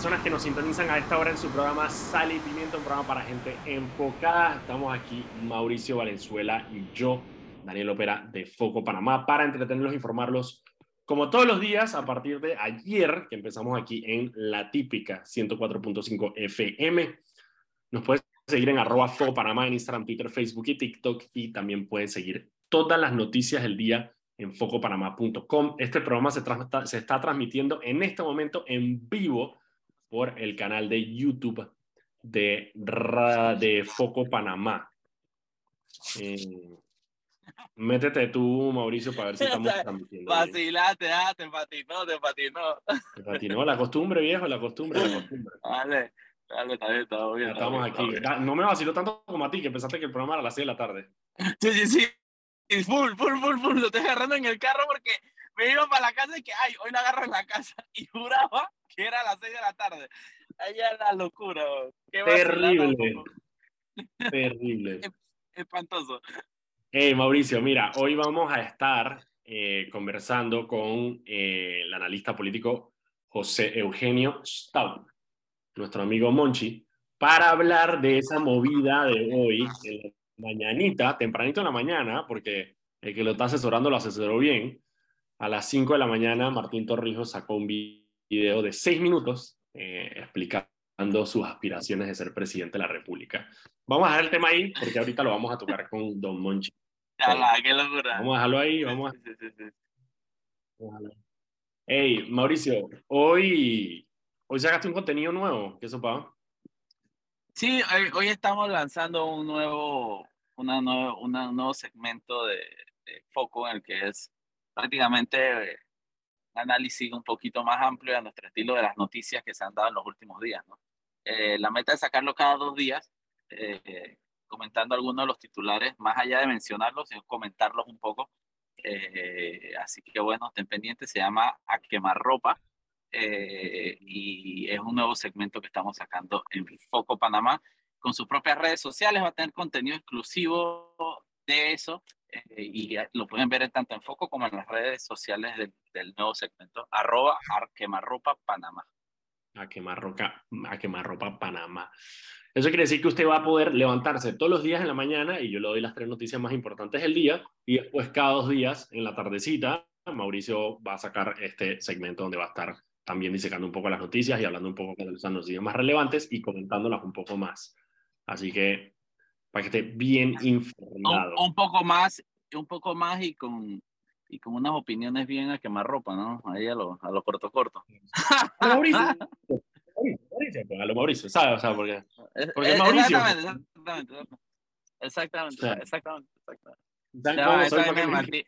personas que nos sintonizan a esta hora en su programa Sal y Pimiento, un programa para gente enfocada. Estamos aquí, Mauricio Valenzuela y yo, Daniel Opera de Foco Panamá, para entretenerlos informarlos como todos los días a partir de ayer, que empezamos aquí en La Típica 104.5 FM. Nos puedes seguir en arroba Foco Panamá en Instagram, Twitter, Facebook y TikTok y también puedes seguir todas las noticias del día en focopanamá.com. Este programa se, se está transmitiendo en este momento en vivo por el canal de YouTube de, de Foco Panamá. Eh, métete tú, Mauricio, para ver si estamos transmitiendo. Vacilate, ah, te patinó, te patinó. Te patinó, la costumbre, viejo, la costumbre, la costumbre. Vale, dale, está bien, está bien. estamos aquí. No me vaciló tanto como a ti, que pensaste que el programa era a las 6 de la tarde. Sí, sí, sí. Full, full, full, full. Lo estoy agarrando en el carro porque me iba para la casa y que, ay, hoy no agarro en la casa. Y juraba era a las 6 de la tarde. Allá la locura. Terrible. Terrible. Espantoso. Hey, Mauricio, mira, hoy vamos a estar eh, conversando con eh, el analista político José Eugenio Stout, nuestro amigo Monchi, para hablar de esa movida de hoy, en la mañanita, tempranito en la mañana, porque el que lo está asesorando lo asesoró bien. A las 5 de la mañana, Martín Torrijos sacó un video de 6 minutos eh, explicando sus aspiraciones de ser presidente de la República. Vamos a dejar el tema ahí, porque ahorita lo vamos a tocar con Don Monchi. qué locura. Vamos a dejarlo ahí, vamos a... Hey, Mauricio, hoy, hoy sacaste un contenido nuevo, ¿qué eso, pa? Sí, hoy, estamos lanzando un nuevo, una nuevo, un nuevo segmento de, foco en el que es prácticamente análisis un poquito más amplio a nuestro estilo de las noticias que se han dado en los últimos días. ¿no? Eh, la meta es sacarlo cada dos días, eh, comentando algunos de los titulares, más allá de mencionarlos, sino comentarlos un poco. Eh, así que bueno, estén pendientes, se llama A Quemar Ropa. Eh, y es un nuevo segmento que estamos sacando en Foco Panamá. Con sus propias redes sociales va a tener contenido exclusivo de eso eh, y lo pueden ver tanto en Foco como en las redes sociales del, nuevo segmento, arroba Arquemarropa Panamá. A quemarropa, a quemarropa Panamá. Eso quiere decir que usted va a poder levantarse todos los días en la mañana y yo le doy las tres noticias más importantes del día y después cada dos días en la tardecita Mauricio va a sacar este segmento donde va a estar también disecando un poco las noticias y hablando un poco de las noticias más relevantes y comentándolas un poco más. Así que para que esté bien informado. Un, poco más, un poco más y con, y con unas opiniones bien a quemar ropa, ¿no? Ahí a lo, a lo corto corto. A Mauricio. Mauricio, pues, a lo Mauricio, ¿sabes? O sea, porque, porque Mauricio. Exactamente, exactamente. Exactamente, exactamente.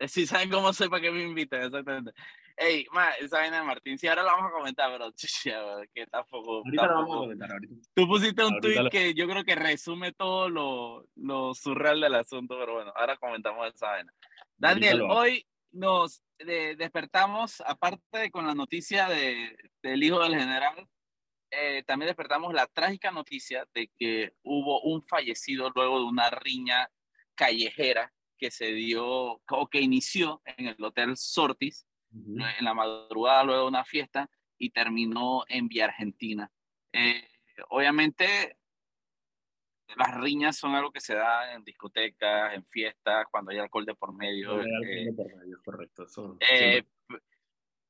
Si saben cómo soy para que me inviten, exactamente. Ey, ma, esa vaina de Martín, sí, ahora la vamos a comentar, pero que tampoco. Ahorita vamos a comentar, ahorita. Tú pusiste un tweet que yo creo que resume todo lo, lo, surreal del asunto, pero bueno, ahora comentamos esa vaina. Daniel, hoy nos despertamos, aparte de con la noticia de, del hijo del general, eh, también despertamos la trágica noticia de que hubo un fallecido luego de una riña callejera que se dio o que inició en el Hotel Sortis en la madrugada luego de una fiesta y terminó en Vía Argentina. Eh, obviamente las riñas son algo que se da en discotecas, en fiestas, cuando hay alcohol de por medio. Eh, por medio correcto. Eh,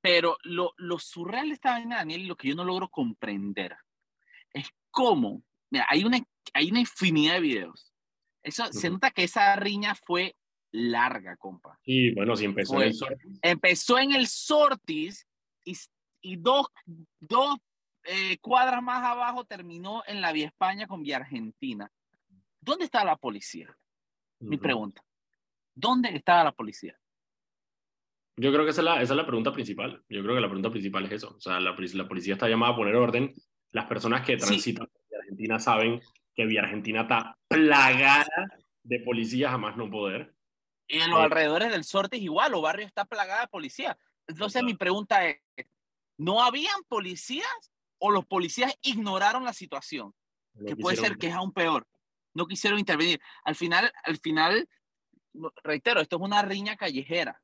pero lo, lo surreal de esta vaina, Daniel, lo que yo no logro comprender es cómo, mira, hay una, hay una infinidad de videos eso, Se nota que esa riña fue larga, compa. Sí, bueno, sí empezó en el Sortis. Empezó en el Sortis y, y dos, dos eh, cuadras más abajo terminó en la Vía España con Vía Argentina. ¿Dónde está la policía? Mi pregunta. ¿Dónde estaba la policía? Yo creo que esa es, la, esa es la pregunta principal. Yo creo que la pregunta principal es eso. O sea, la, la policía está llamada a poner orden. Las personas que transitan por Argentina saben que Vía Argentina está plagada de policías a más no poder. Y en los eh, alrededores del Sorte es igual, o barrio está plagada de policías. Entonces mi pregunta es, ¿no habían policías o los policías ignoraron la situación? que puede ser que es aún peor. No quisieron intervenir. Al final, al final, reitero, esto es una riña callejera.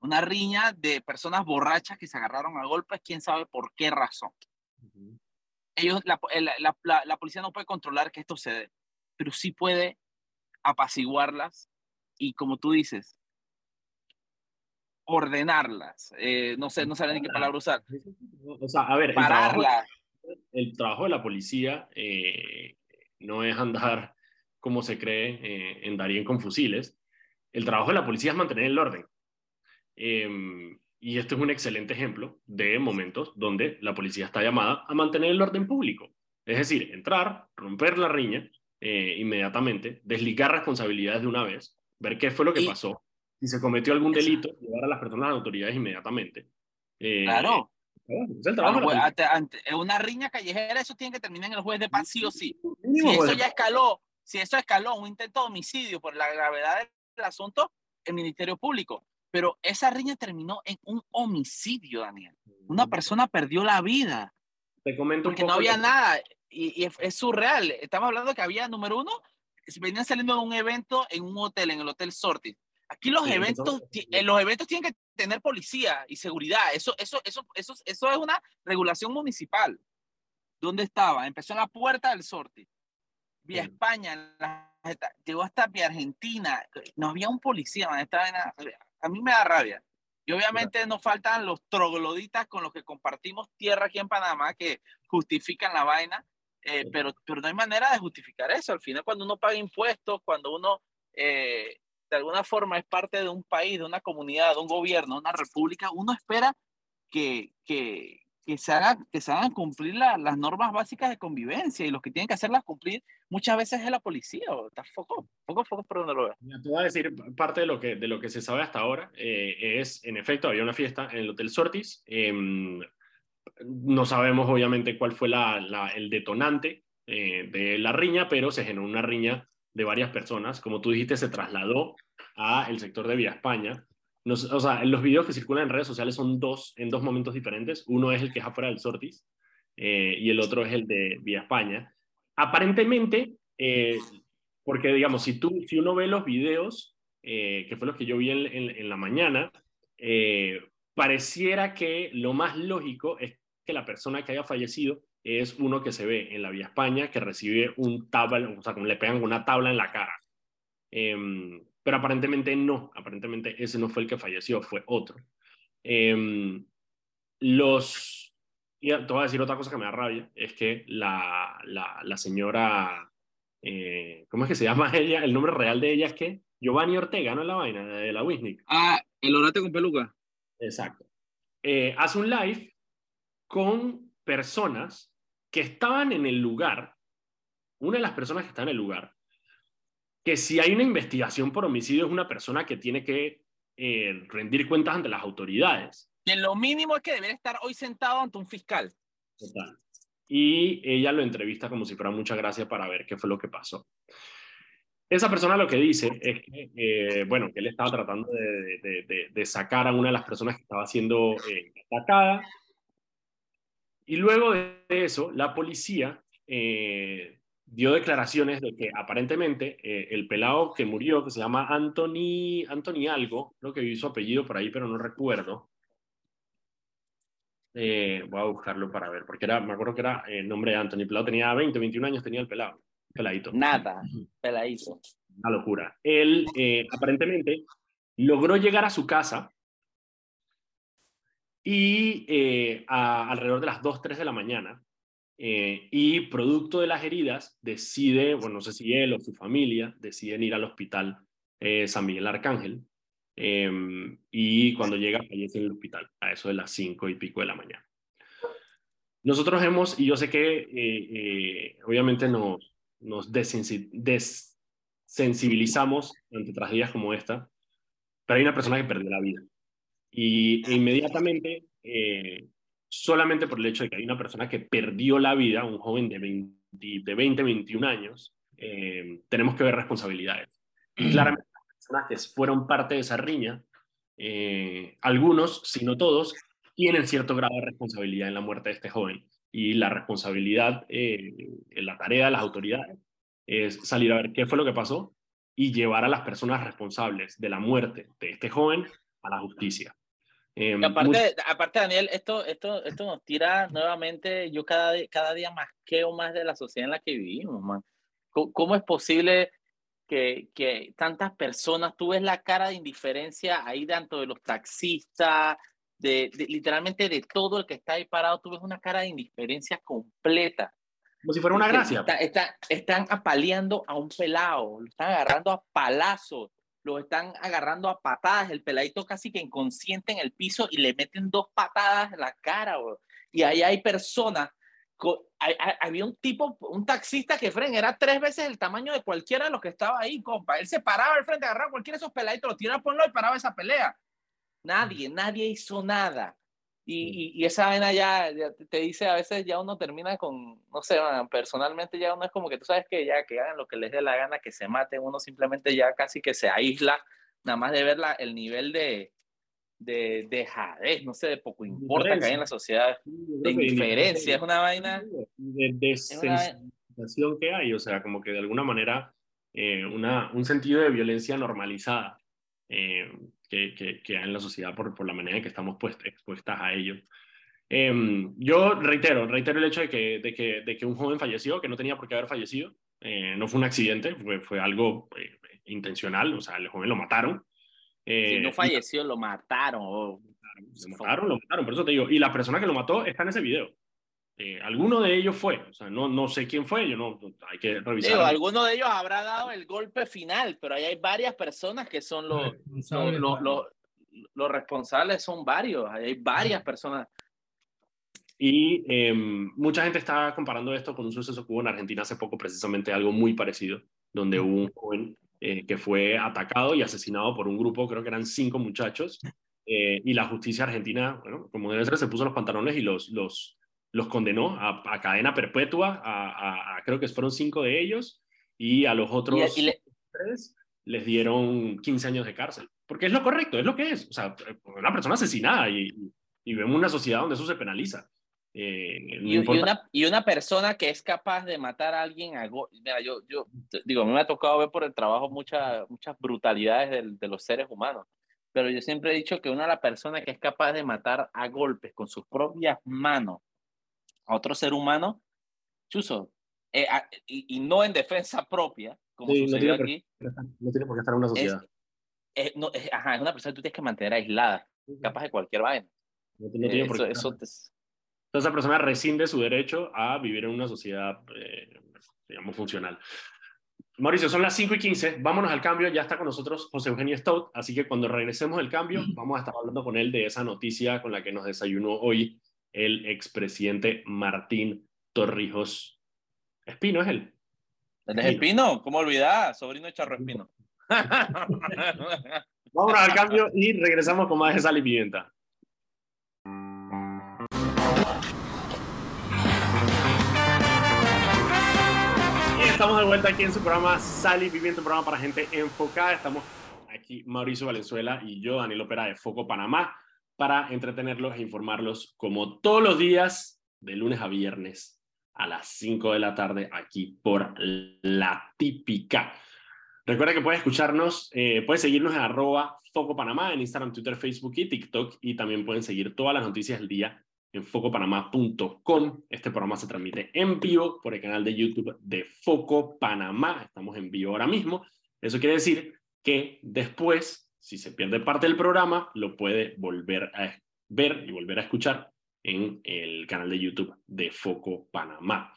Una riña de personas borrachas que se agarraron a golpes, quién sabe por qué razón. Ellos, la, la, la, la, policía no puede controlar que esto se dé, pero sí puede apaciguarlas y, como tú dices, ordenarlas. Eh, no sé, no sé ni qué palabra usar. O sea, a ver, pararlas. El trabajo, de la policía eh, no es andar como se cree eh, en Darien con fusiles. El trabajo de la policía es mantener el orden. Em, y esto es un excelente ejemplo de momentos donde la policía está llamada a mantener el orden público. Es decir, entrar, romper la riña eh, inmediatamente, desligar responsabilidades de una vez, ver qué fue lo que pasó, si se cometió algún delito, llevar a las personas a las autoridades inmediatamente. Eh, claro. Es el trabajo pues, ante, una riña callejera, eso tiene que terminar en el juez de paz, sí o sí. Si eso ya escaló, si eso escaló un intento de homicidio por la gravedad del asunto, el Ministerio Público. Pero esa riña terminó en un homicidio, Daniel. Una persona perdió la vida. Te comento porque no había nada. Y, es, surreal. Estamos hablando que había, número uno, venían saliendo de un evento en un hotel, en el Hotel Sortis. Aquí los eventos, en los eventos tienen que tener policía y seguridad. Eso, eso, eso, eso, eso es una regulación municipal. ¿Dónde estaba? Empezó en la puerta del Sortis. Vía España, llegó hasta Vía Argentina. No había un policía, man. A mí me da rabia. Y obviamente nos faltan los trogloditas con los que compartimos tierra aquí en Panamá que justifican la vaina, eh, pero, pero no hay manera de justificar eso. Al final, cuando uno paga impuestos, cuando uno eh, de alguna forma es parte de un país, de una comunidad, de un gobierno, una república, uno espera que, que, que se, hagan, que se hagan cumplir las normas básicas de convivencia y los que tienen que hacerlas cumplir muchas veces es la policía. O está foco, poco, foco por donde lo veo. Te voy a decir, parte de lo que, de lo que se sabe hasta ahora eh, es, en efecto, había una fiesta en el Hotel Sortis. Em, no sabemos, obviamente, cuál fue la, el detonante eh, de la riña, pero se generó una riña de varias personas. Como tú dijiste, se trasladó a el sector de Vía España o sea, los videos que circulan en redes sociales son dos, en dos momentos diferentes. Uno es el que es afuera del Sortis eh, y el otro es el de Vía España. Aparentemente, eh, porque digamos, si, tú, si uno ve los videos, eh, que fue los que yo vi en, la mañana, pareciera que lo más lógico es que la persona que haya fallecido es uno que se ve en la Vía España, que recibe un tabla, o sea, como le pegan una tabla en la cara. Em, pero aparentemente no, aparentemente ese no fue el que falleció, fue otro. Em, los, y te voy a decir otra cosa que me da rabia, es que la, la, la señora, eh, ¿cómo es que se llama ella? El nombre real de ella es que Giovanni Ortega, ¿no es la vaina? De la Wisnik. Ah, el orate con peluca. Exacto. Eh, hace un live con personas que estaban en el lugar, una de las personas que está en el lugar, que si hay una investigación por homicidio es una persona que tiene que eh, rendir cuentas ante las autoridades. Que lo mínimo es que debería estar hoy sentado ante un fiscal. Total. Y ella lo entrevista como si fuera mucha gracia para ver qué fue lo que pasó. Esa persona lo que dice es que, eh, bueno, que él estaba tratando de, de, sacar a una de las personas que estaba siendo eh, atacada. Y luego de eso, la policía dio declaraciones de que aparentemente eh, el pelado que murió, que se llama Anthony, Anthony algo, creo que vi su apellido por ahí, pero no recuerdo. Eh, voy a buscarlo para ver, porque era, me acuerdo que era el nombre de Anthony. El pelado tenía 20, 21 años, tenía el pelado. Peladito. Nada, peladito. Una locura. Él eh, aparentemente logró llegar a su casa y a, alrededor de las 2, 3 de la mañana eh, y producto de las heridas decide, bueno, no sé si él o su familia deciden ir al hospital eh, San Miguel Arcángel em, y cuando llega fallece en el hospital a eso de las cinco y pico de la mañana. Nosotros hemos, y yo sé que eh, obviamente nos, nos desensibilizamos ante tragedias como esta, pero hay una persona que perdió la vida. Y e inmediatamente solamente por el hecho de que hay una persona que perdió la vida, un joven de 20, de 20 21 años, eh, tenemos que ver responsabilidades. claramente que fueron parte de esa riña, eh, algunos, si no todos, tienen cierto grado de responsabilidad en la muerte de este joven. Y la responsabilidad, eh, la tarea de las autoridades es salir a ver qué fue lo que pasó y llevar a las personas responsables de la muerte de este joven a la justicia. Eh, aparte, aparte, Daniel, esto, esto, esto nos tira nuevamente, yo cada, cada día más queo más de la sociedad en la que vivimos, man. ¿Cómo, es posible que, que, tantas personas, tú ves la cara de indiferencia ahí tanto de los taxistas, de, literalmente de todo el que está ahí parado, tú ves una cara de indiferencia completa. Como si fuera una gracia. Está, están apaleando a un pelado, lo están agarrando a palazos lo están agarrando a patadas, el peladito casi que inconsciente en el piso y le meten dos patadas en la cara, Y ahí hay personas, había un tipo, un taxista que, Fren, era tres veces el tamaño de cualquiera de los que estaba ahí, compa. Él se paraba al frente, agarraba a cualquiera de esos peladitos, lo tiraba por lo y paraba esa pelea. Nadie, nadie hizo nada. Y, y, esa vaina ya, te dice, a veces ya uno termina con, no sé, personalmente ya uno es como que tú sabes que ya que hagan lo que les dé la gana, que se maten, uno simplemente ya casi que se aísla, nada más de ver la, el nivel de, de, de jadez, no sé, de poco importa que hay en la sociedad, de indiferencia, es una vaina... De desensibilización que hay, o sea, como que de alguna manera eh, una, un sentido de violencia normalizada. Eh, que, que, hay en la sociedad por, por la manera en que estamos pues, expuestas a ello. Em, yo reitero, reitero el hecho de que, de, que, de que un joven falleció, que no tenía por qué haber fallecido. Eh, no fue un accidente, fue, fue algo intencional, o sea, el joven lo mataron. Eh, si no falleció, lo mataron. Lo mataron, lo mataron, por eso te digo. Y la persona que lo mató está en ese video. Eh, alguno de ellos fue, o sea, no, no sé quién fue, yo no, hay que revisar. alguno de ellos habrá dado el golpe final, pero ahí hay varias personas que son los, los, los, los, responsables, son varios, hay varias personas. Y em, mucha gente está comparando esto con un suceso que hubo en Argentina hace poco, precisamente algo muy parecido, donde hubo un joven eh, que fue atacado y asesinado por un grupo, creo que eran cinco muchachos, eh, y la justicia argentina, bueno, como debe ser, se puso los pantalones y los, los, los condenó a, cadena perpetua, a, creo que fueron cinco de ellos, y a los otros tres les dieron 15 años de cárcel. Porque es lo correcto, es lo que es. O sea, una persona asesinada y, y vemos una sociedad donde eso se penaliza. Eh, y, una, y, una, persona que es capaz de matar a alguien, a mira, yo, yo digo, a mí me ha tocado ver por el trabajo muchas muchas brutalidades de, de, los seres humanos, pero yo siempre he dicho que una de las personas que es capaz de matar a golpes con sus propias manos a otro ser humano, chuso, eh, y, no en defensa propia, como sucedió aquí. no tiene por qué estar en una sociedad. Es, no, ajá, es una persona que tú tienes que mantener aislada, capaz de cualquier vaina. No, tiene eh, por eso, Entonces esa persona rescinde su derecho a vivir en una sociedad, eh, digamos, funcional. Mauricio, son las 5 y 15, vámonos al cambio, ya está con nosotros José Eugenio Stout, así que cuando regresemos del cambio, vamos a estar hablando con él de esa noticia con la que nos desayunó hoy el expresidente Martín Torrijos Espino, ¿es él? ¿Es Espino? ¿Cómo olvidar? Sobrino de Charro Espino. Vamos al cambio y regresamos con más de sal y pimienta. Estamos de vuelta aquí en su programa Sal y Pimienta, un programa para gente enfocada. Estamos aquí Mauricio Valenzuela y yo, Daniel Opera de Foco Panamá para entretenerlos e informarlos como todos los días, de lunes a viernes a las 5 de la tarde aquí por La Típica. Recuerda que puedes escucharnos, eh, puedes seguirnos en arroba Foco Panamá en Instagram, Twitter, Facebook y TikTok y también pueden seguir todas las noticias del día en focopanamá.com. Este programa se transmite en vivo por el canal de YouTube de Foco Panamá. Estamos en vivo ahora mismo. Eso quiere decir que después si se pierde parte del programa, lo puede volver a ver y volver a escuchar en el canal de YouTube de Foco Panamá.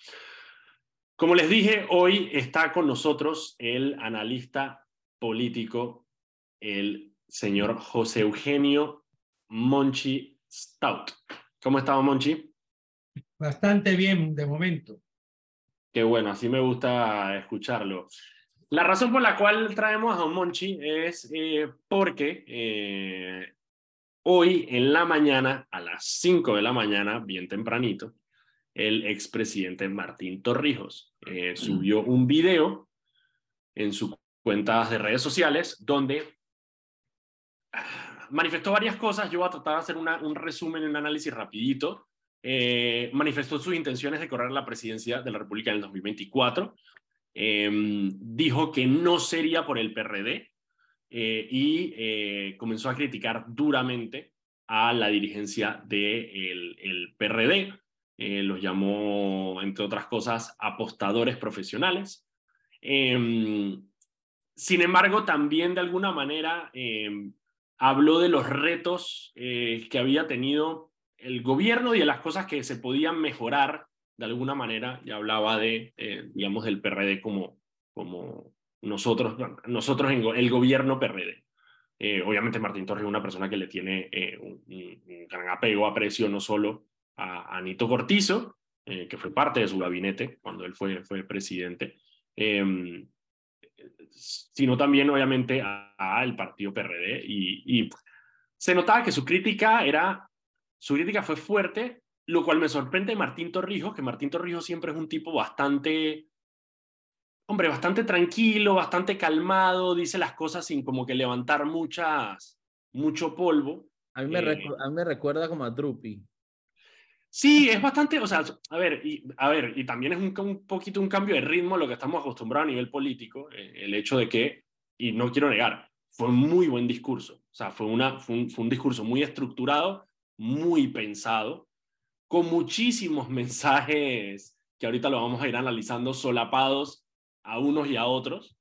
Como les dije, hoy está con nosotros el analista político, el señor José Eugenio Monchi Stout. ¿Cómo estaba, Monchi? Bastante bien de momento. Qué bueno, así me gusta escucharlo. La razón por la cual traemos a Don Monchi es eh, porque eh, hoy en la mañana, a las 5 de la mañana, bien tempranito, el expresidente Martín Torrijos eh, subió un video en su cuenta de redes sociales donde manifestó varias cosas. Yo voy a tratar de hacer un resumen, un análisis rapidito. manifestó sus intenciones de correr la presidencia de la República en el 2024. Em, dijo que no sería por el PRD, eh, y comenzó a criticar duramente a la dirigencia del de el PRD. los llamó, entre otras cosas, apostadores profesionales. Em, sin embargo, también de alguna manera em, habló de los retos que había tenido el gobierno y de las cosas que se podían mejorar de alguna manera, y hablaba de, eh, digamos, del PRD como, como nosotros, nosotros en el gobierno PRD. Eh, obviamente Martín Torres es una persona que le tiene eh, un, gran apego, aprecio no solo a, Anito Cortizo, que fue parte de su gabinete cuando él fue, fue presidente, em, sino también obviamente al partido PRD. Y, y se notaba que su crítica era su crítica fue fuerte, lo cual me sorprende de Martín Torrijos, que Martín Torrijos siempre es un tipo bastante, hombre, bastante tranquilo, bastante calmado, dice las cosas sin como que levantar muchas, mucho polvo. A mí me, eh, me recuerda como a Drupi. Sí, es bastante, o sea, a ver, y, a ver, y también es un, un poquito un cambio de ritmo a lo que estamos acostumbrados a nivel político, eh, el hecho de que, y no quiero negar, fue un muy buen discurso, o sea, fue, una, fue un discurso muy estructurado, muy pensado, con muchísimos mensajes que ahorita lo vamos a ir analizando solapados a unos y a otros.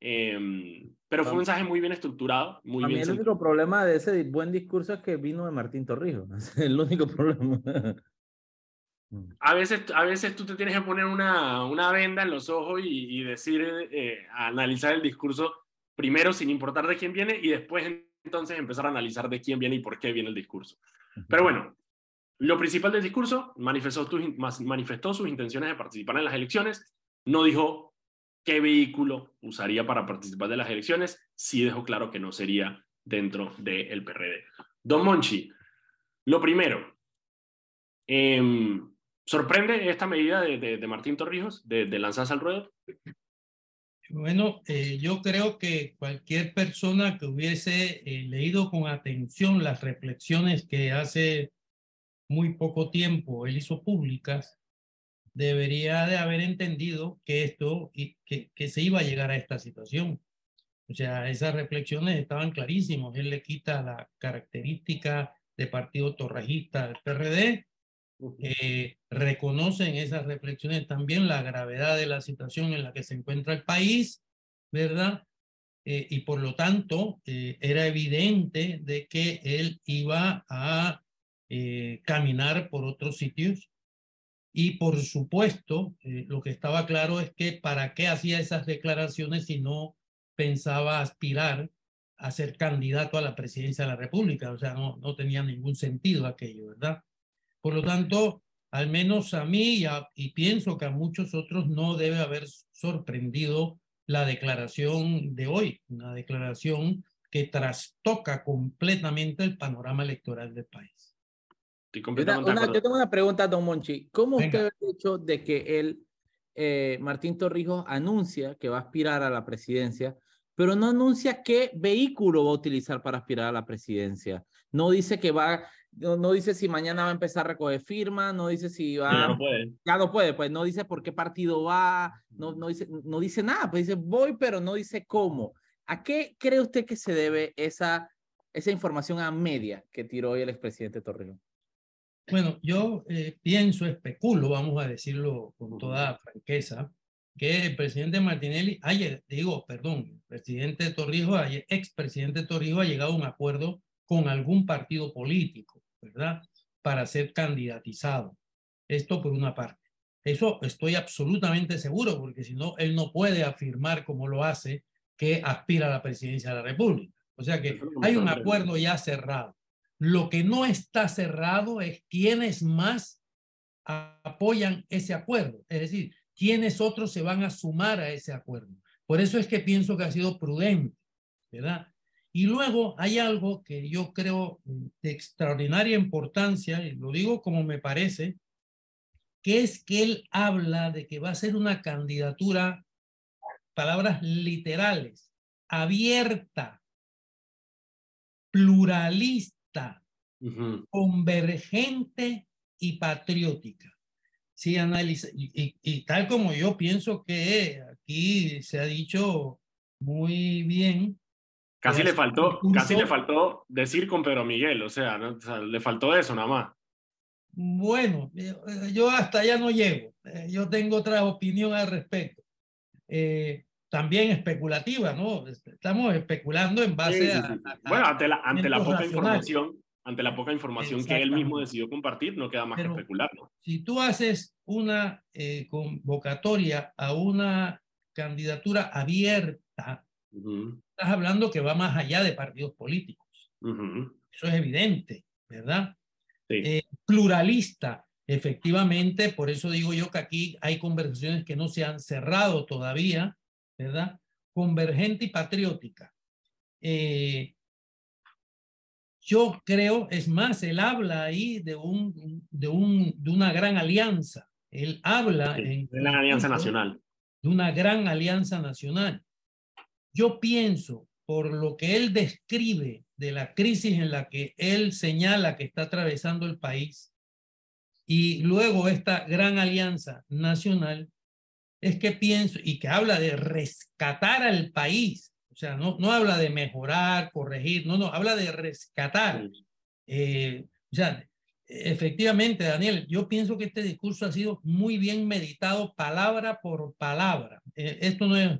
Em, pero fue un mensaje muy bien estructurado. Muy a bien mí el único problema de ese buen discurso es que vino de Martín Torrijos. Es el único problema. A veces, a veces tú te tienes que poner una, una venda en los ojos y, decir, eh, analizar el discurso primero sin importar de quién viene y después entonces empezar a analizar de quién viene y por qué viene el discurso. Pero bueno, lo principal del discurso, manifestó, manifestó sus intenciones de participar en las elecciones, no dijo qué vehículo usaría para participar de las elecciones, sí dejó claro que no sería dentro del PRD. Don Monchi, lo primero, em, ¿sorprende esta medida de, Martín Torrijos de, lanzarse al ruedo? Bueno, eh, yo creo que cualquier persona que hubiese eh, leído con atención las reflexiones que hace muy poco tiempo él hizo públicas, debería de haber entendido que esto que, que se iba a llegar a esta situación. O sea, esas reflexiones estaban clarísimas. Él le quita la característica de partido torrejista al PRD eh, reconocen esas reflexiones también la gravedad de la situación en la que se encuentra el país, ¿verdad? Eh, y por lo tanto, eh, era evidente de que él iba a caminar por otros sitios. Y por supuesto, lo que estaba claro es que para qué hacía esas declaraciones si no pensaba aspirar a ser candidato a la presidencia de la República. O sea, no, no tenía ningún sentido aquello, ¿verdad? Por lo tanto, al menos a mí y, pienso que a muchos otros no debe haber sorprendido la declaración de hoy, una declaración que trastoca completamente el panorama electoral del país. yo tengo una pregunta, don Monchi. ¿Cómo usted ha hecho de que él, eh, Martín Torrijos, anuncia que va a aspirar a la presidencia, pero no anuncia qué vehículo va a utilizar para aspirar a la presidencia? No dice que va no, dice si mañana va a empezar a recoger firma, no dice si va... Ya no puede. Ya no puede, pues no dice por qué partido va, no, no, dice, no dice nada, pues dice voy, pero no dice cómo. ¿A qué cree usted que se debe esa, esa información a media que tiró hoy el expresidente Torreón? Bueno, yo eh, pienso, especulo, vamos a decirlo con toda franqueza, que el presidente Martinelli, ayer, digo, perdón, el presidente Torrijos, expresidente Torrijos ha llegado a un acuerdo con algún partido político ¿verdad? Para ser candidatizado. Esto por una parte. Eso estoy absolutamente seguro, porque si no, él no puede afirmar como lo hace que aspira a la presidencia de la República. O sea que hay un acuerdo ya cerrado. Lo que no está cerrado es quiénes más apoyan ese acuerdo, es decir, quiénes otros se van a sumar a ese acuerdo. Por eso es que pienso que ha sido prudente, ¿verdad? Y luego hay algo que yo creo de extraordinaria importancia, y lo digo como me parece, que es que él habla de que va a ser una candidatura, palabras literales, abierta, pluralista, convergente y patriótica. Sí, analiza, y tal como yo pienso que aquí se ha dicho muy bien, Casi le faltó, casi le faltó decir con Pedro Miguel, o sea, le faltó eso nada más. Bueno, yo hasta allá no llego. Yo tengo otra opinión al respecto. Eh, también especulativa, ¿no? Estamos especulando en base a, Bueno, ante la, ante la poca información, ante la poca información que él mismo decidió compartir, no queda más que especular, ¿no? Si tú haces una eh, convocatoria a una candidatura abierta, estás hablando que va más allá de partidos políticos. Eso es evidente, ¿verdad? Eh, pluralista, efectivamente, por eso digo yo que aquí hay conversaciones que no se han cerrado todavía, ¿verdad? Convergente y patriótica. Eh, yo creo, es más, él habla ahí de, un, de, un, de una gran alianza. Él habla de una alianza nacional. De una gran alianza nacional. Yo pienso, por lo que él describe de la crisis en la que él señala que está atravesando el país, y luego esta gran alianza nacional, es que pienso, y que habla de rescatar al país, o sea, no, no habla de mejorar, corregir, no, no, habla de rescatar. Eh, o sea, efectivamente, Daniel, yo pienso que este discurso ha sido muy bien meditado palabra por palabra. Eh, esto no es,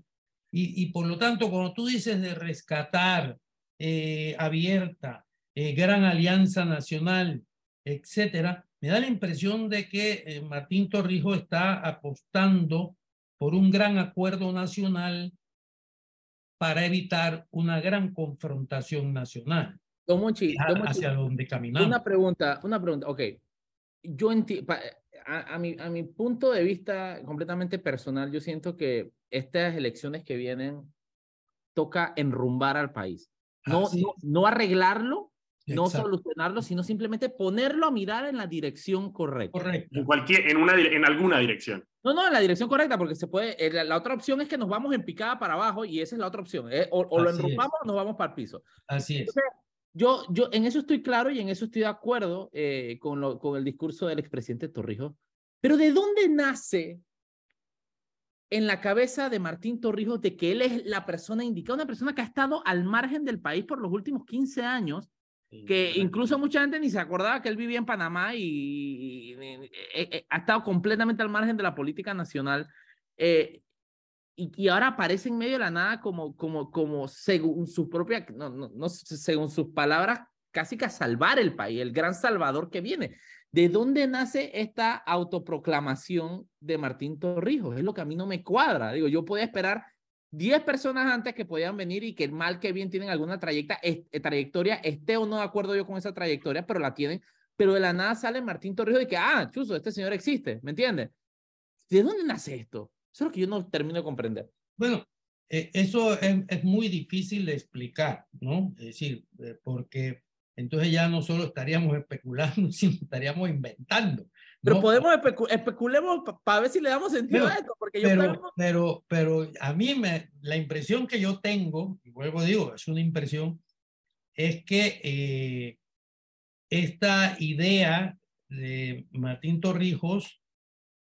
y, y, por lo tanto, cuando tú dices de rescatar, eh, abierta, gran alianza nacional, etcétera, me da la impresión de que Martín Torrijos está apostando por un gran acuerdo nacional para evitar una gran confrontación nacional. Don Monchi, hacia donde caminamos. Una pregunta, una pregunta, ok. Yo entiendo, a, a, mi, a mi punto de vista completamente personal, yo siento que estas elecciones que vienen toca enrumbar al país. No, no, no, arreglarlo, no solucionarlo, sino simplemente ponerlo a mirar en la dirección correcta. Correcto. En, cualquier, en, una, en alguna dirección. No, no, en la dirección correcta, porque se puede. Eh, la, otra opción es que nos vamos en picada para abajo y esa es la otra opción. Eh, o, lo enrumbamos o nos vamos para el piso. Así es. Yo, yo en eso estoy claro y en eso estoy de acuerdo eh, con, lo, con el discurso del expresidente Torrijos. Pero ¿de dónde nace en la cabeza de Martín Torrijos de que él es la persona indicada, una persona que ha estado al margen del país por los últimos 15 años que incluso mucha gente ni se acordaba que él vivía en Panamá y, eh, ha estado completamente al margen de la política nacional. Eh, y, ahora aparece en medio de la nada como, como, como según su propia, no, no, no, según sus palabras, casi que a salvar el país, el gran salvador que viene. ¿De dónde nace esta autoproclamación de Martín Torrijos? Es lo que a mí no me cuadra. Digo, yo podía esperar 10 personas antes que podían venir y que mal que bien tienen alguna trayectoria, eh, trayectoria, esté o no de acuerdo yo con esa trayectoria, pero la tienen. Pero de la nada sale Martín Torrijos de que, ah, chuzo, este señor existe, ¿me entiendes? ¿De dónde nace esto? Eso es lo que yo no termino de comprender. Bueno, eh, eso es, es, muy difícil de explicar, ¿no? Es decir, eh, porque entonces ya no solo estaríamos especulando, sino estaríamos inventando. Pero podemos especulemos para ver si le damos sentido a esto, porque yo pero, pero, pero a mí me, la impresión que yo tengo, y vuelvo digo, es una impresión, es que eh, esta idea de Martín Torrijos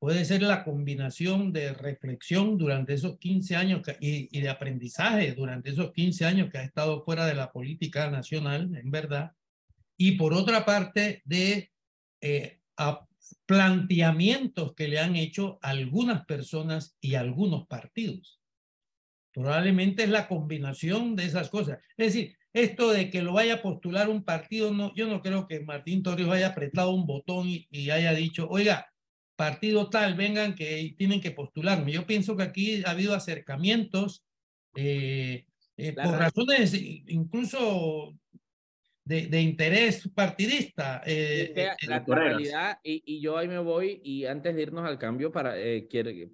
puede ser la combinación de reflexión durante esos 15 años y, y, de aprendizaje durante esos 15 años que ha estado fuera de la política nacional, en verdad, y por otra parte de eh, planteamientos que le han hecho algunas personas y algunos partidos. Probablemente es la combinación de esas cosas. Es decir, esto de que lo vaya a postular un partido, no, yo no creo que Martín Torres haya apretado un botón y, haya dicho, oiga, partido tal, vengan que tienen que postularme. Yo pienso que aquí ha habido acercamientos eh, eh, por razones incluso de, interés partidista. Eh, eh, la, realidad, y, y, yo ahí me voy, y antes de irnos al cambio, para, eh,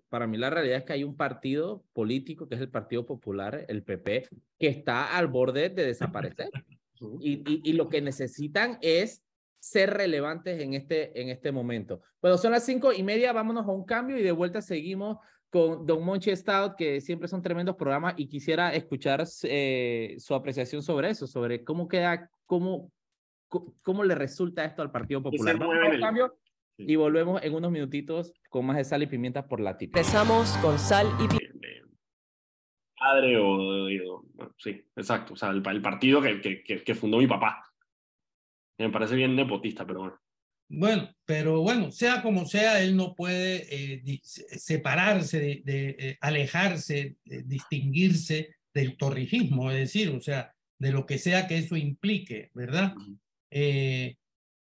para mí la realidad es que hay un partido político, que es el Partido Popular, el PP, que está al borde de desaparecer. y, y, y, lo que necesitan es ser relevantes en este, en este momento. Bueno, son las cinco y media, vámonos a un cambio y de vuelta seguimos con Don Monchi Stout, que siempre son tremendos programas, y quisiera escuchar eh, su apreciación sobre eso, sobre cómo queda, cómo, cómo le resulta esto al Partido Popular. cambio y volvemos en unos minutitos con más de sal y pimienta por la tipa. Empezamos con sal y pimienta. padre o, sí, exacto, o sea, el, partido que, que, que, fundó mi papá. Me parece bien nepotista, pero bueno. Bueno, pero bueno, sea como sea, él no puede eh, separarse, de, eh, alejarse, distinguirse del torrijismo, es decir, o sea, de lo que sea que eso implique, ¿verdad? Eh,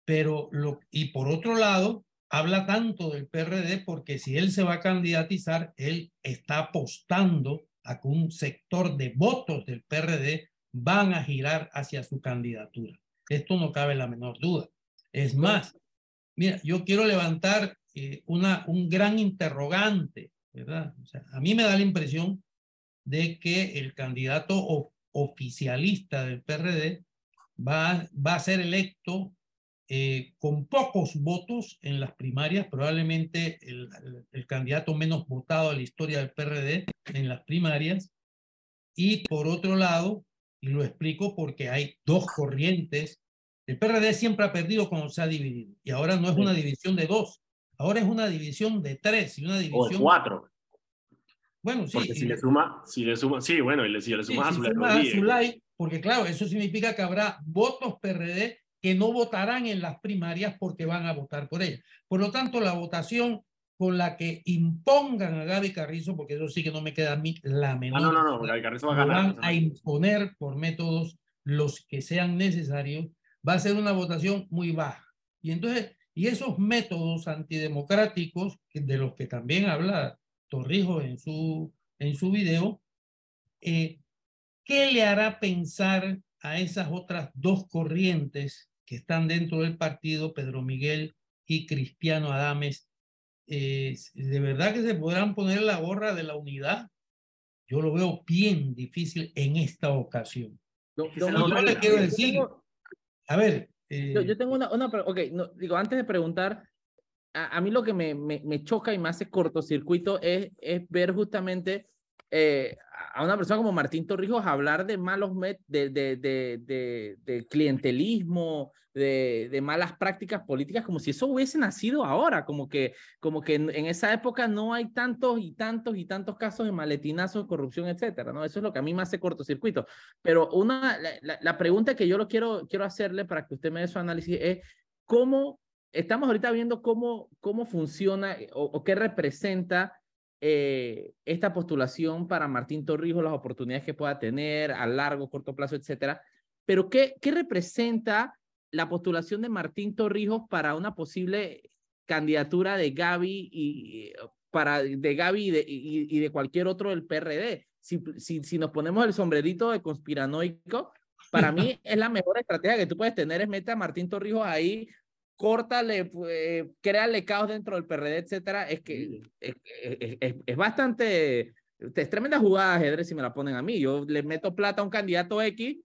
pero, lo, y por otro lado, habla tanto del PRD porque si él se va a candidatizar, él está apostando a que un sector de votos del PRD van a girar hacia su candidatura. Esto no cabe la menor duda. Es más, mira, yo quiero levantar eh, una, un gran interrogante, ¿verdad? O sea, a mí me da la impresión de que el candidato oficialista del PRD va, va a ser electo eh, con pocos votos en las primarias, probablemente el, el, candidato menos votado de la historia del PRD en las primarias. Y por otro lado, y lo explico porque hay dos corrientes, el PRD siempre ha perdido cuando se ha dividido, y ahora no es una división de dos, ahora es una división de tres y una división... O de cuatro. Bueno, sí. Porque si le suma, si le suma, sí, bueno, y si le sumas a, Zulay, porque claro, eso significa que habrá votos PRD que no votarán en las primarias porque van a votar por ella. Por lo tanto, la votación con la que impongan a Gaby Carrizo, porque eso sí que no me queda a mí la menor. Ah, no, no, no, Gaby Carrizo va a ganar. Van a imponer por métodos los que sean necesarios, va a ser una votación muy baja. Y entonces, y esos métodos antidemocráticos, de los que también habla Torrijos en su, en su video, eh, ¿qué le hará pensar a esas otras dos corrientes que están dentro del partido, Pedro Miguel y Cristiano Adames? Eh, ¿De verdad que se podrán poner la gorra de la unidad? Yo lo veo bien difícil en esta ocasión. No, le quiero decir, a ver. yo, eh, tengo una, una ok, no, digo, antes de preguntar, a, mí lo que me, me, choca y me hace cortocircuito es, es ver justamente eh, a una persona como Martín Torrijos hablar de malos met de, de, de, clientelismo, de, malas prácticas políticas, como si eso hubiese nacido ahora, como que, como que en, esa época no hay tantos y tantos y tantos casos de maletinazos, corrupción, etcétera, ¿no? Eso es lo que a mí me hace cortocircuito. Pero una, la, la pregunta que yo lo quiero, quiero hacerle para que usted me dé su análisis es, ¿cómo estamos ahorita viendo cómo, cómo funciona eh, o, qué representa eh, esta postulación para Martín Torrijos, las oportunidades que pueda tener a largo, corto plazo, etcétera. Pero ¿qué, qué representa la postulación de Martín Torrijos para una posible candidatura de Gaby y para de Gaby y de, y, de cualquier otro del PRD? Si, si, si nos ponemos el sombrerito de conspiranoico, para mí es la mejor estrategia que tú puedes tener es meter a Martín Torrijos ahí córtale, pues, créale caos dentro del PRD, etcétera, es que es, es, es, bastante, es tremenda jugada de ajedrez si me la ponen a mí. Yo le meto plata a un candidato X.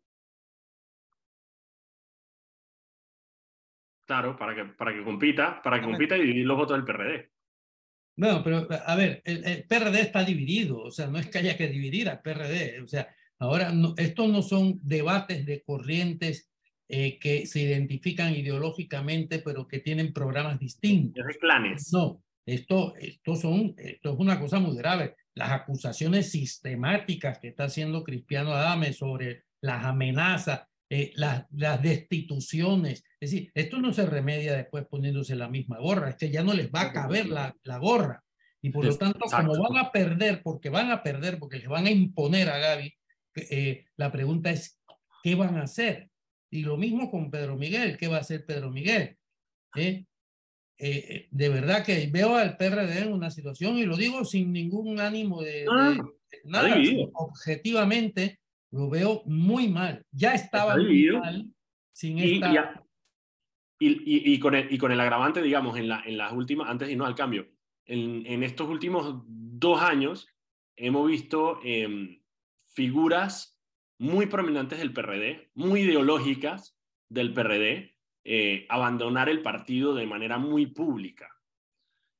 Claro, para que, para que compita, para que compita y dividir los votos del PRD. Bueno, pero a ver, el, PRD está dividido, o sea, no es que haya que dividir al PRD, o sea, ahora no, estos no son debates de corrientes eh, que se identifican ideológicamente, pero que tienen programas distintos. De clanes. No, esto, esto, son, esto es una cosa muy grave. Las acusaciones sistemáticas que está haciendo Cristiano Adame sobre las amenazas, eh, las, las destituciones. Es decir, esto no se remedia después poniéndose la misma gorra, es que ya no les va a caber la, la gorra. Y por lo tanto, como van a perder, porque van a perder, porque les van a imponer a Gaby, eh, la pregunta es, ¿qué van a hacer? Y lo mismo con Pedro Miguel. ¿Qué va a hacer Pedro Miguel? ¿Eh? Eh, eh, de verdad que veo al PRD en una situación, y lo digo sin ningún ánimo de, nada, objetivamente lo veo muy mal. Ya estaba muy mal sin y, esta... y, y, con el, y con el agravante, digamos, en, la, en las últimas, antes de irnos al cambio, en, en estos últimos dos años hemos visto em, figuras muy prominentes del PRD, muy ideológicas del PRD, eh, abandonar el partido de manera muy pública.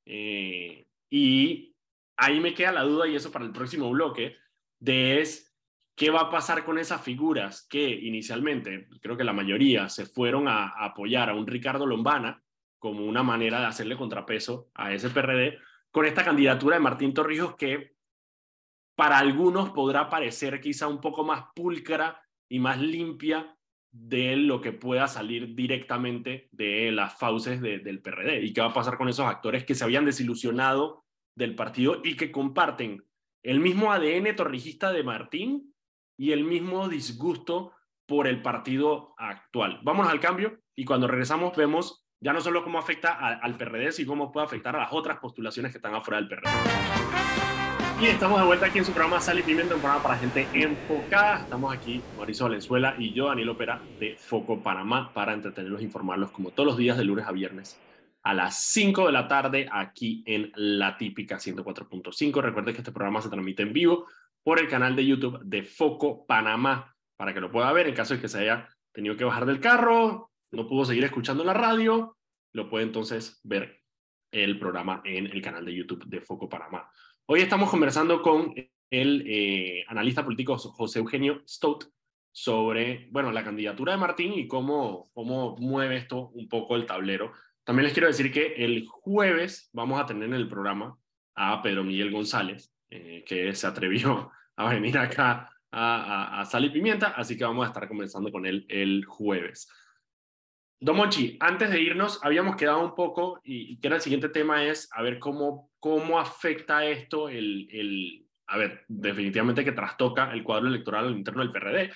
Eh, y ahí me queda la duda, y eso para el próximo bloque, de es qué va a pasar con esas figuras que inicialmente, creo que la mayoría, se fueron a, apoyar a un Ricardo Lombana como una manera de hacerle contrapeso a ese PRD, con esta candidatura de Martín Torrijos que para algunos podrá parecer quizá un poco más pulcra y más limpia de lo que pueda salir directamente de las fauces del PRD. ¿Y qué va a pasar con esos actores que se habían desilusionado del partido y que comparten el mismo ADN torrijista de Martín y el mismo disgusto por el partido actual? Vamos al cambio y cuando regresamos vemos ya no solo cómo afecta al PRD, sino cómo puede afectar a las otras postulaciones que están afuera del PRD. Y estamos de vuelta aquí en su programa Sal y Pimienta, un programa para gente enfocada. Estamos aquí, Mauricio Valenzuela y yo, Daniel Opera, de Foco Panamá, para entretenerlos e informarlos como todos los días de lunes a viernes a las 5 de la tarde aquí en La Típica 104.5. Recuerden que este programa se transmite en vivo por el canal de YouTube de Foco Panamá, para que lo pueda ver en caso de que se haya tenido que bajar del carro, no pudo seguir escuchando la radio, lo puede entonces ver el programa en el canal de YouTube de Foco Panamá. Hoy estamos conversando con el eh, analista político José Eugenio Stout sobre, bueno, la candidatura de Martín y cómo, cómo mueve esto un poco el tablero. También les quiero decir que el jueves vamos a tener en el programa a Pedro Miguel González, eh, que se atrevió a venir acá a, a, a Sal y Pimienta, así que vamos a estar conversando con él el jueves. Don Monchi, antes de irnos, habíamos quedado un poco, y, que era el siguiente tema, es a ver cómo, cómo afecta esto el, el, a ver, definitivamente que trastoca el cuadro electoral interno del PRD,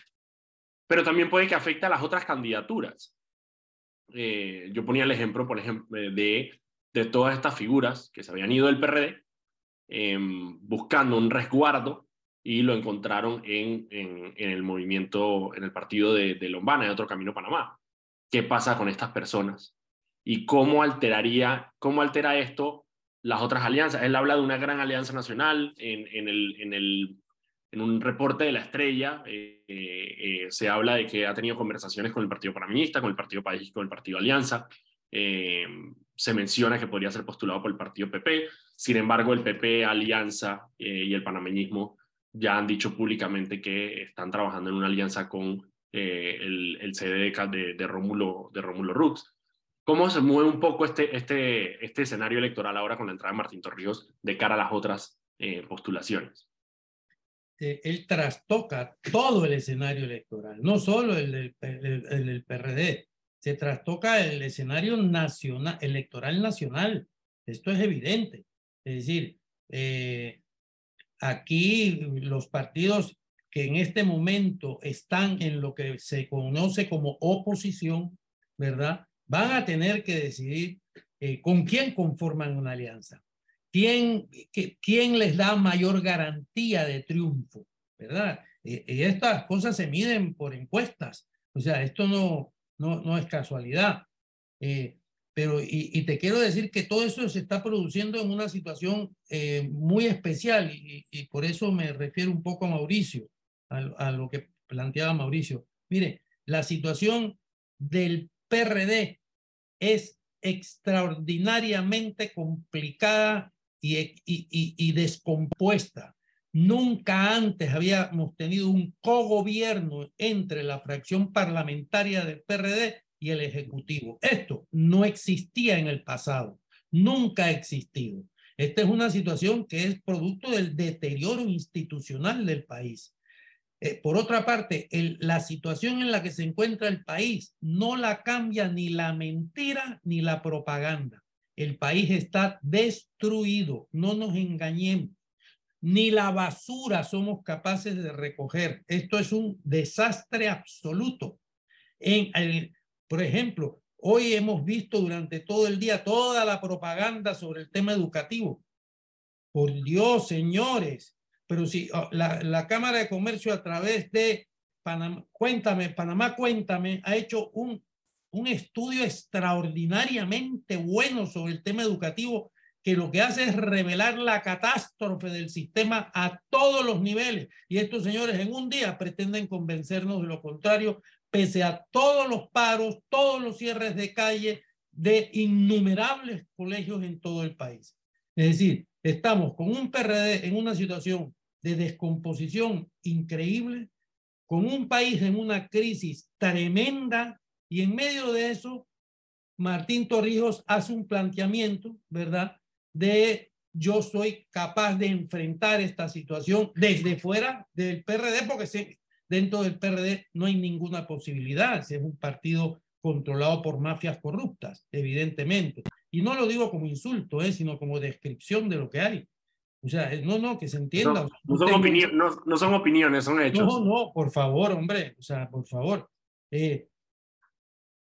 pero también puede que afecte a las otras candidaturas. Eh, yo ponía el ejemplo, por ejemplo, de, de todas estas figuras que se habían ido del PRD em, buscando un resguardo y lo encontraron en, en, en, el movimiento, en el partido de, de Lombana, de Otro Camino Panamá qué pasa con estas personas y cómo alteraría, cómo altera esto las otras alianzas. Él habla de una gran alianza nacional en, en, el, en, el, en un reporte de la estrella. Eh, eh, se habla de que ha tenido conversaciones con el Partido Panaminista, con el Partido País, con el Partido Alianza. Eh, se menciona que podría ser postulado por el Partido PP. Sin embargo, el PP, Alianza y el panameñismo ya han dicho públicamente que están trabajando en una alianza con eh, el, el CDK de, de, Rómulo, de Rómulo Rux. ¿Cómo se mueve un poco este, este, este escenario electoral ahora con la entrada de Martín Torrijos de cara a las otras eh, postulaciones? Eh, él trastoca todo el escenario electoral, no solo el del, el, PRD, se trastoca el escenario electoral nacional. Esto es evidente. Es decir, eh, aquí los partidos que en este momento están en lo que se conoce como oposición, ¿verdad? Van a tener que decidir eh, con quién conforman una alianza, quién, quién les da mayor garantía de triunfo, ¿verdad? Y, y, estas cosas se miden por encuestas, o sea, esto no, no, no es casualidad. Eh, pero, y, te quiero decir que todo eso se está produciendo en una situación eh, muy especial y, por eso me refiero un poco a Mauricio a, lo que planteaba Mauricio. Mire, la situación del PRD es extraordinariamente complicada y, descompuesta. Nunca antes habíamos tenido un cogobierno entre la fracción parlamentaria del PRD y el Ejecutivo. Esto no existía en el pasado, nunca ha existido. Esta es una situación que es producto del deterioro institucional del país. Eh, por otra parte, la situación en la que se encuentra el país no la cambia ni la mentira ni la propaganda. El país está destruido, no nos engañemos. Ni la basura somos capaces de recoger. Esto es un desastre absoluto. Por ejemplo, hoy hemos visto durante todo el día toda la propaganda sobre el tema educativo. Por Dios, señores, pero si oh, la, la, Cámara de Comercio a través de Panamá, Cuéntame, Panamá Cuéntame, ha hecho un, un estudio extraordinariamente bueno sobre el tema educativo que lo que hace es revelar la catástrofe del sistema a todos los niveles. Y estos señores en un día pretenden convencernos de lo contrario, pese a todos los paros, todos los cierres de calle de innumerables colegios en todo el país. Es decir, estamos con un PRD en una situación de descomposición increíble, con un país en una crisis tremenda y en medio de eso, Martín Torrijos hace un planteamiento, ¿verdad?, de yo soy capaz de enfrentar esta situación desde fuera del PRD, porque dentro del PRD no hay ninguna posibilidad. Es un partido controlado por mafias corruptas, evidentemente. Y no lo digo como insulto, ¿eh? sino como descripción de lo que hay. O sea, no, no, que se entienda. No, son, opiniones, son hechos. No, no, por favor, hombre, o sea, por favor. Eh,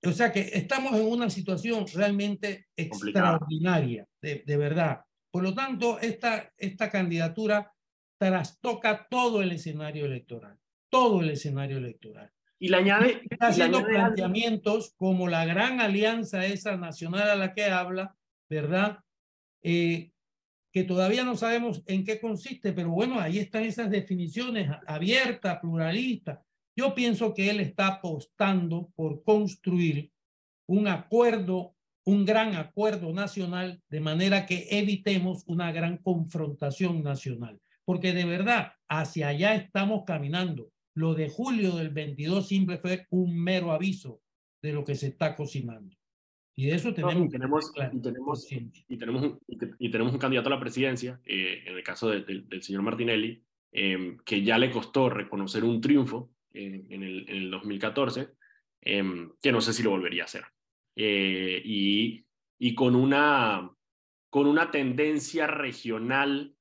o sea que estamos en una situación realmente extraordinaria, de, de, verdad. Por lo tanto, esta, esta candidatura trastoca todo el escenario electoral, todo el escenario electoral. Y le añade... Está haciendo planteamientos como la gran alianza esa nacional a la que habla, ¿verdad? Eh, que todavía no sabemos en qué consiste, pero bueno, ahí están esas definiciones abiertas, pluralistas. Yo pienso que él está apostando por construir un acuerdo, un gran acuerdo nacional, de manera que evitemos una gran confrontación nacional. Porque de verdad, hacia allá estamos caminando. Lo de julio del 22 simple fue un mero aviso de lo que se está cocinando. Y de eso tenemos, y tenemos, y, tenemos, y, tenemos un, y, tenemos un candidato a la presidencia, eh, en el caso del señor Martinelli, em, que ya le costó reconocer un triunfo en, el, en, el, 2014, em, que no sé si lo volvería a hacer. Eh, y, y con, una, con una tendencia regional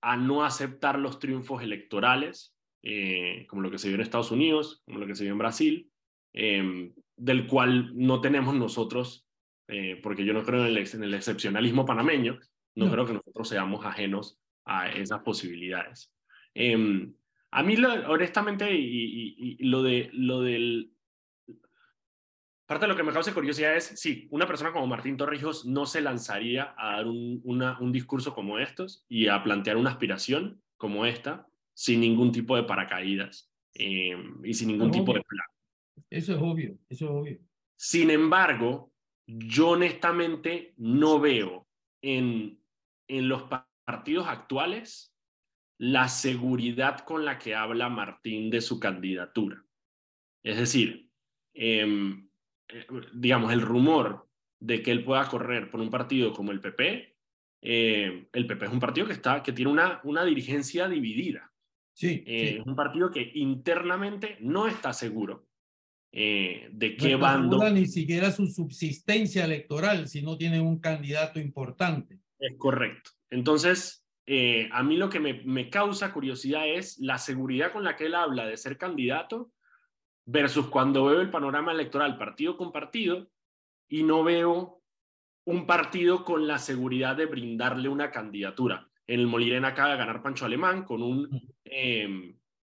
a no aceptar los triunfos electorales, eh, como lo que se vio en Estados Unidos, como lo que se vio en Brasil, em, del cual no tenemos nosotros, eh, porque yo no creo en el, en el excepcionalismo panameño, no, creo que nosotros seamos ajenos a esas posibilidades. Em, a mí, honestamente, y, lo, de, lo del... Parte de lo que me causa curiosidad es, sí, una persona como Martín Torrijos no se lanzaría a dar un, un discurso como estos y a plantear una aspiración como esta sin ningún tipo de paracaídas em, y sin ningún tipo de plan. Eso es obvio, eso es obvio. Sin embargo, yo honestamente no veo en, en los partidos actuales la seguridad con la que habla Martín de su candidatura. Es decir, em, eh, digamos, el rumor de que él pueda correr por un partido como el PP, eh, el PP es un partido que, está, que tiene una, una dirigencia dividida. Sí, eh, Es un partido que internamente no está seguro eh, de qué no bando. ni siquiera su subsistencia electoral si no tiene un candidato importante. Es correcto. Entonces, eh, a mí lo que me, me, causa curiosidad es la seguridad con la que él habla de ser candidato versus cuando veo el panorama electoral partido con partido y no veo un partido con la seguridad de brindarle una candidatura. En el Molirena acaba de ganar Pancho Alemán con un, eh,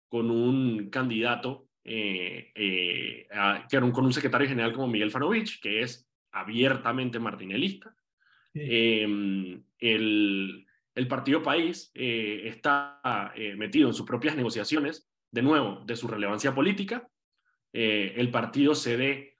con un candidato eh, eh, con un secretario general como Miguel Fanovich, que es abiertamente martinelista. Em, el, el, Partido País eh, está metido en sus propias negociaciones, de nuevo, de su relevancia política. el partido CD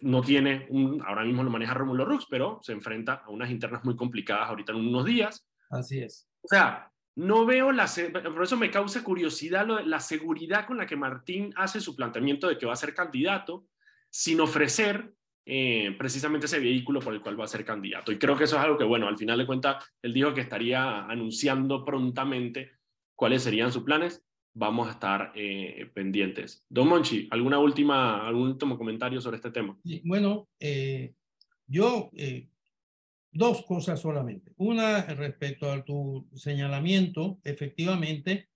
no tiene, un, ahora mismo lo maneja Romulo Rux, pero se enfrenta a unas internas muy complicadas ahorita en unos días. Así es. O sea, no veo la, por eso me causa curiosidad la seguridad con la que Martín hace su planteamiento de que va a ser candidato, sin ofrecer eh, precisamente ese vehículo por el cual va a ser candidato. Y creo que eso es algo que, bueno, al final de cuentas, él dijo que estaría anunciando prontamente cuáles serían sus planes. Vamos a estar eh, pendientes. Don Monchi, ¿alguna última, algún último comentario sobre este tema? bueno, eh, yo Dos cosas solamente. Una, respecto a tu señalamiento, efectivamente,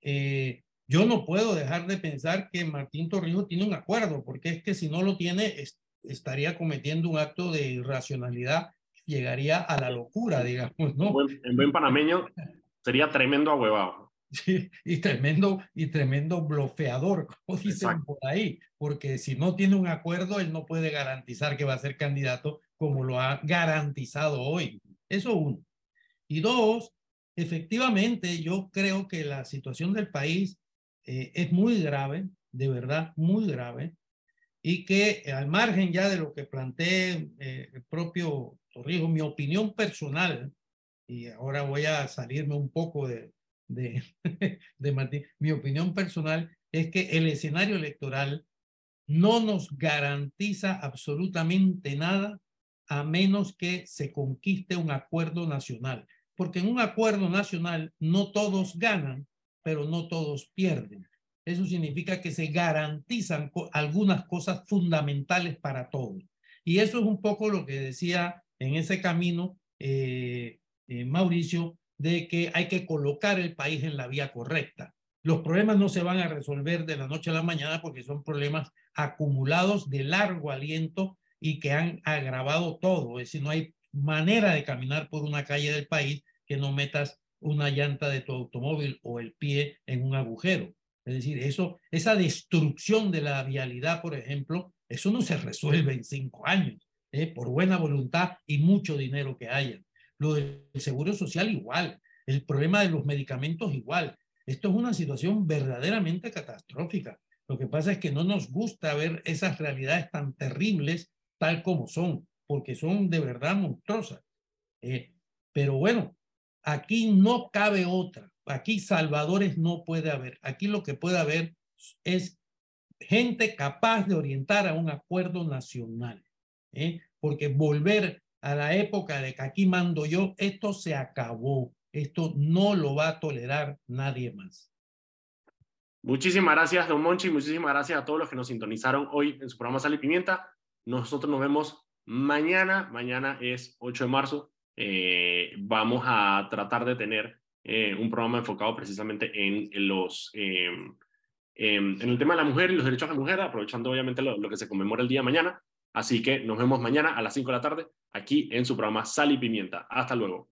eh, yo no puedo dejar de pensar que Martín Torrijos tiene un acuerdo, porque es que si no lo tiene, estaría cometiendo un acto de irracionalidad, llegaría a la locura, digamos, ¿no? En buen panameño, sería tremendo ahuevado. Sí, y tremendo, y tremendo blofeador, como dicen por ahí, porque si no tiene un acuerdo, él no puede garantizar que va a ser candidato como lo ha garantizado hoy. Eso uno. Y dos, efectivamente, yo creo que la situación del país eh, es muy grave, de verdad, muy grave, y que al margen ya de lo que planteé eh, el propio Torrijos, mi opinión personal, y ahora voy a salirme un poco de, de, de Martín, mi opinión personal es que el escenario electoral no nos garantiza absolutamente nada a menos que se conquiste un acuerdo nacional. Porque en un acuerdo nacional no todos ganan, pero no todos pierden. Eso significa que se garantizan algunas cosas fundamentales para todos. Y eso es un poco lo que decía en ese camino eh, eh, Mauricio, de que hay que colocar el país en la vía correcta. Los problemas no se van a resolver de la noche a la mañana porque son problemas acumulados de largo aliento y que han agravado todo. Es decir, no hay manera de caminar por una calle del país que no metas una llanta de tu automóvil o el pie en un agujero. Es decir, eso, esa destrucción de la vialidad, por ejemplo, eso no se resuelve en cinco años, ¿eh? por buena voluntad y mucho dinero que haya. Lo del seguro social igual, el problema de los medicamentos igual. Esto es una situación verdaderamente catastrófica. Lo que pasa es que no nos gusta ver esas realidades tan terribles tal como son, porque son de verdad monstruosas. Eh, pero bueno, aquí no cabe otra. Aquí salvadores no puede haber. Aquí lo que puede haber es gente capaz de orientar a un acuerdo nacional. ¿eh? Porque volver a la época de que aquí mando yo, esto se acabó. Esto no lo va a tolerar nadie más. Muchísimas gracias, don Monchi. Muchísimas gracias a todos los que nos sintonizaron hoy en su programa Sal y Pimienta. Nosotros nos vemos mañana. Mañana es 8 de marzo. Eh, vamos a tratar de tener eh, un programa enfocado precisamente en, los, em, em, el tema de la mujer y los derechos de la mujer, aprovechando obviamente lo, que se conmemora el día mañana. Así que nos vemos mañana a las 5 de la tarde aquí en su programa Sal y Pimienta. Hasta luego.